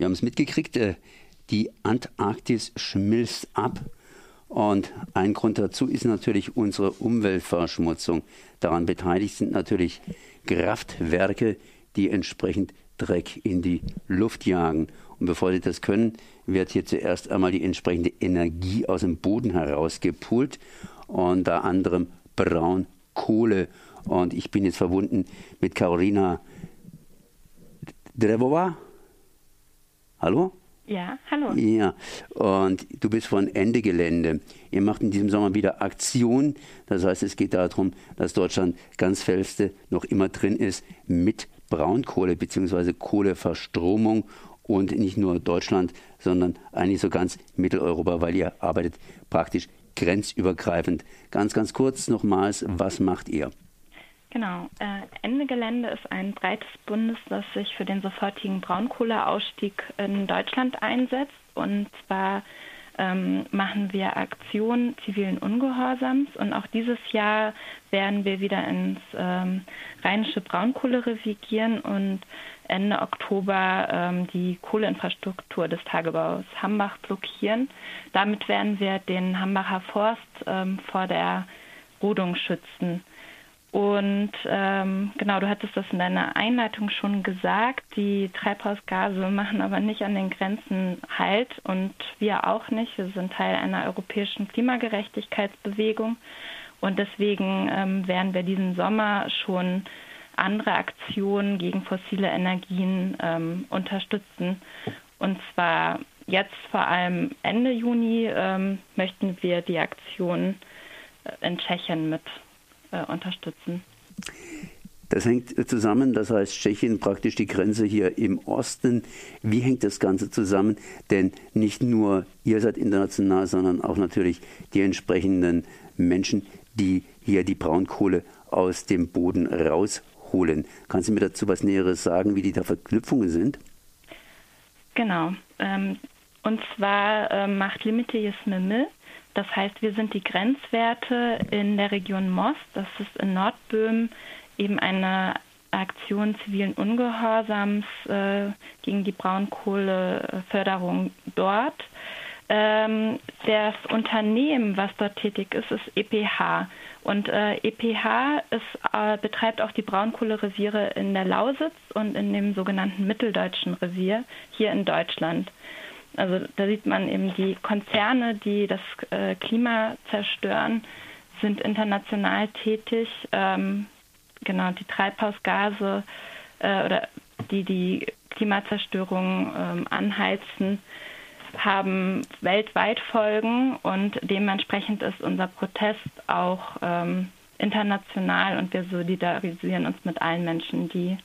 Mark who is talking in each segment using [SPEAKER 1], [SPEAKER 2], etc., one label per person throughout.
[SPEAKER 1] Wir haben es mitgekriegt, äh, die Antarktis schmilzt ab. Und ein Grund dazu ist natürlich unsere Umweltverschmutzung. Daran beteiligt sind natürlich Kraftwerke, die entsprechend Dreck in die Luft jagen. Und bevor sie das können, wird hier zuerst einmal die entsprechende Energie aus dem Boden herausgepult, unter anderem Braunkohle. Und ich bin jetzt verbunden mit Carolina Drevova. Hallo?
[SPEAKER 2] Ja, hallo.
[SPEAKER 1] Ja, und du bist von Ende Gelände. Ihr macht in diesem Sommer wieder Aktion. Das heißt, es geht darum, dass Deutschland ganz feste noch immer drin ist mit Braunkohle bzw. Kohleverstromung und nicht nur Deutschland, sondern eigentlich so ganz Mitteleuropa, weil ihr arbeitet praktisch grenzübergreifend. Ganz, ganz kurz nochmals, was macht ihr?
[SPEAKER 2] Genau. Äh, Ende Gelände ist ein breites Bundes, das sich für den sofortigen Braunkohleausstieg in Deutschland einsetzt. Und zwar ähm, machen wir Aktionen zivilen Ungehorsams. Und auch dieses Jahr werden wir wieder ins ähm, rheinische Braunkohlerevier gehen und Ende Oktober ähm, die Kohleinfrastruktur des Tagebaus Hambach blockieren. Damit werden wir den Hambacher Forst ähm, vor der Rodung schützen. Und ähm, genau, du hattest das in deiner Einleitung schon gesagt, die Treibhausgase machen aber nicht an den Grenzen Halt und wir auch nicht. Wir sind Teil einer europäischen Klimagerechtigkeitsbewegung und deswegen ähm, werden wir diesen Sommer schon andere Aktionen gegen fossile Energien ähm, unterstützen. Und zwar jetzt vor allem Ende Juni ähm, möchten wir die Aktion äh, in Tschechien mit äh, unterstützen.
[SPEAKER 1] Das hängt zusammen, das heißt Tschechien praktisch die Grenze hier im Osten. Wie hängt das Ganze zusammen? Denn nicht nur ihr seid international, sondern auch natürlich die entsprechenden Menschen, die hier die Braunkohle aus dem Boden rausholen. Kannst du mir dazu was Näheres sagen, wie die da Verknüpfungen sind?
[SPEAKER 2] Genau. Ähm, und zwar äh, macht Limite Jesmemil das heißt, wir sind die Grenzwerte in der Region Most, das ist in Nordböhmen, eben eine Aktion zivilen Ungehorsams äh, gegen die Braunkohleförderung dort. Ähm, das Unternehmen, was dort tätig ist, ist EPH. Und äh, EPH ist, äh, betreibt auch die Braunkohlereviere in der Lausitz und in dem sogenannten Mitteldeutschen Revier hier in Deutschland. Also da sieht man eben die Konzerne, die das äh, Klima zerstören, sind international tätig. Ähm, genau, die Treibhausgase äh, oder die die Klimazerstörung ähm, anheizen, haben weltweit Folgen und dementsprechend ist unser Protest auch ähm, international und wir solidarisieren uns mit allen Menschen, die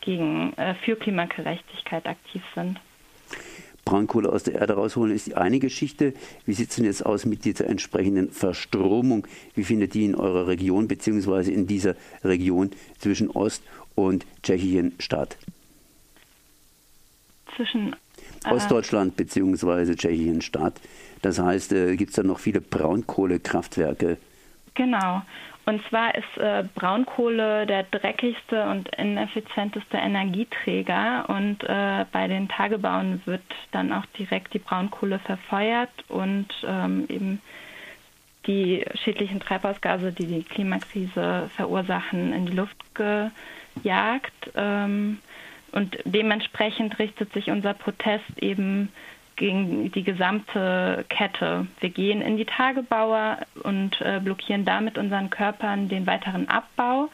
[SPEAKER 2] gegen, äh, für Klimagerechtigkeit aktiv sind.
[SPEAKER 1] Braunkohle aus der Erde rausholen, ist die eine Geschichte. Wie sieht es denn jetzt aus mit dieser entsprechenden Verstromung? Wie findet die in eurer Region bzw. in dieser Region zwischen Ost- und Tschechien statt?
[SPEAKER 2] Zwischen
[SPEAKER 1] äh, Ostdeutschland bzw. Tschechien statt. Das heißt, äh, gibt es da noch viele Braunkohlekraftwerke?
[SPEAKER 2] Genau. Und zwar ist äh, Braunkohle der dreckigste und ineffizienteste Energieträger und äh, bei den Tagebauen wird dann auch direkt die Braunkohle verfeuert und ähm, eben die schädlichen Treibhausgase, die die Klimakrise verursachen, in die Luft gejagt. Ähm, und dementsprechend richtet sich unser Protest eben gegen die gesamte Kette. Wir gehen in die Tagebauer und äh, blockieren damit unseren Körpern den weiteren Abbau.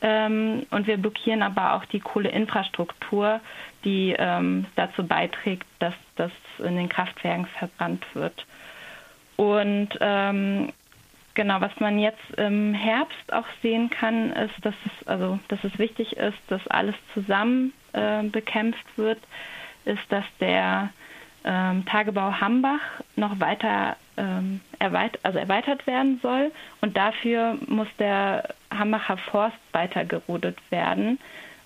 [SPEAKER 2] Ähm, und wir blockieren aber auch die Kohleinfrastruktur, die ähm, dazu beiträgt, dass das in den Kraftwerken verbrannt wird. Und ähm, genau, was man jetzt im Herbst auch sehen kann, ist, dass es, also, dass es wichtig ist, dass alles zusammen äh, bekämpft wird, ist, dass der ähm, Tagebau Hambach noch weiter ähm, erweit also erweitert werden soll. Und dafür muss der Hambacher Forst weiter gerodet werden.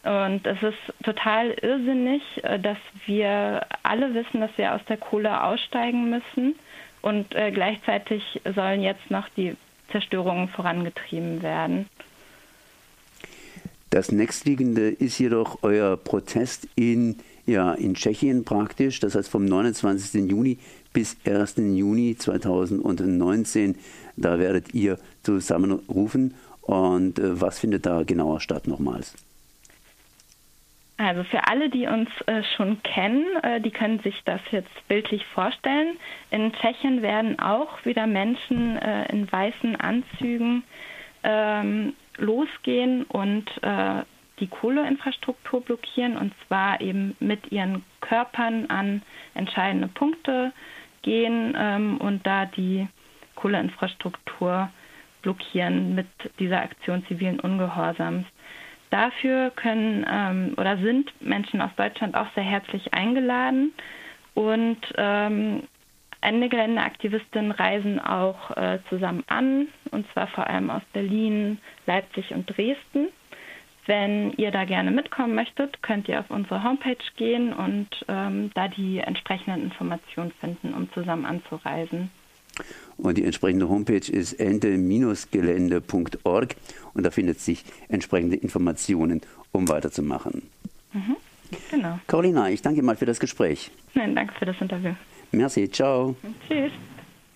[SPEAKER 2] Und es ist total irrsinnig, äh, dass wir alle wissen, dass wir aus der Kohle aussteigen müssen. Und äh, gleichzeitig sollen jetzt noch die Zerstörungen vorangetrieben werden.
[SPEAKER 1] Das nächstliegende ist jedoch euer Protest in ja in Tschechien praktisch, das heißt vom 29. Juni bis 1. Juni 2019. Da werdet ihr zusammenrufen. Und äh, was findet da genauer statt nochmals?
[SPEAKER 2] Also für alle, die uns äh, schon kennen, äh, die können sich das jetzt bildlich vorstellen. In Tschechien werden auch wieder Menschen äh, in weißen Anzügen ähm, losgehen und äh, die Kohleinfrastruktur blockieren und zwar eben mit ihren Körpern an entscheidende Punkte gehen ähm, und da die Kohleinfrastruktur blockieren mit dieser Aktion zivilen Ungehorsams. Dafür können ähm, oder sind Menschen aus Deutschland auch sehr herzlich eingeladen und ähm, Ende Geländeaktivistinnen reisen auch äh, zusammen an, und zwar vor allem aus Berlin, Leipzig und Dresden. Wenn ihr da gerne mitkommen möchtet, könnt ihr auf unsere Homepage gehen und ähm, da die entsprechenden Informationen finden, um zusammen anzureisen.
[SPEAKER 1] Und die entsprechende Homepage ist ente-gelände.org und da findet sich entsprechende Informationen, um weiterzumachen. Mhm, genau. Carolina, ich danke mal für das Gespräch.
[SPEAKER 2] Nein, danke für das Interview.
[SPEAKER 1] Merci, ciao.
[SPEAKER 2] Tschüss.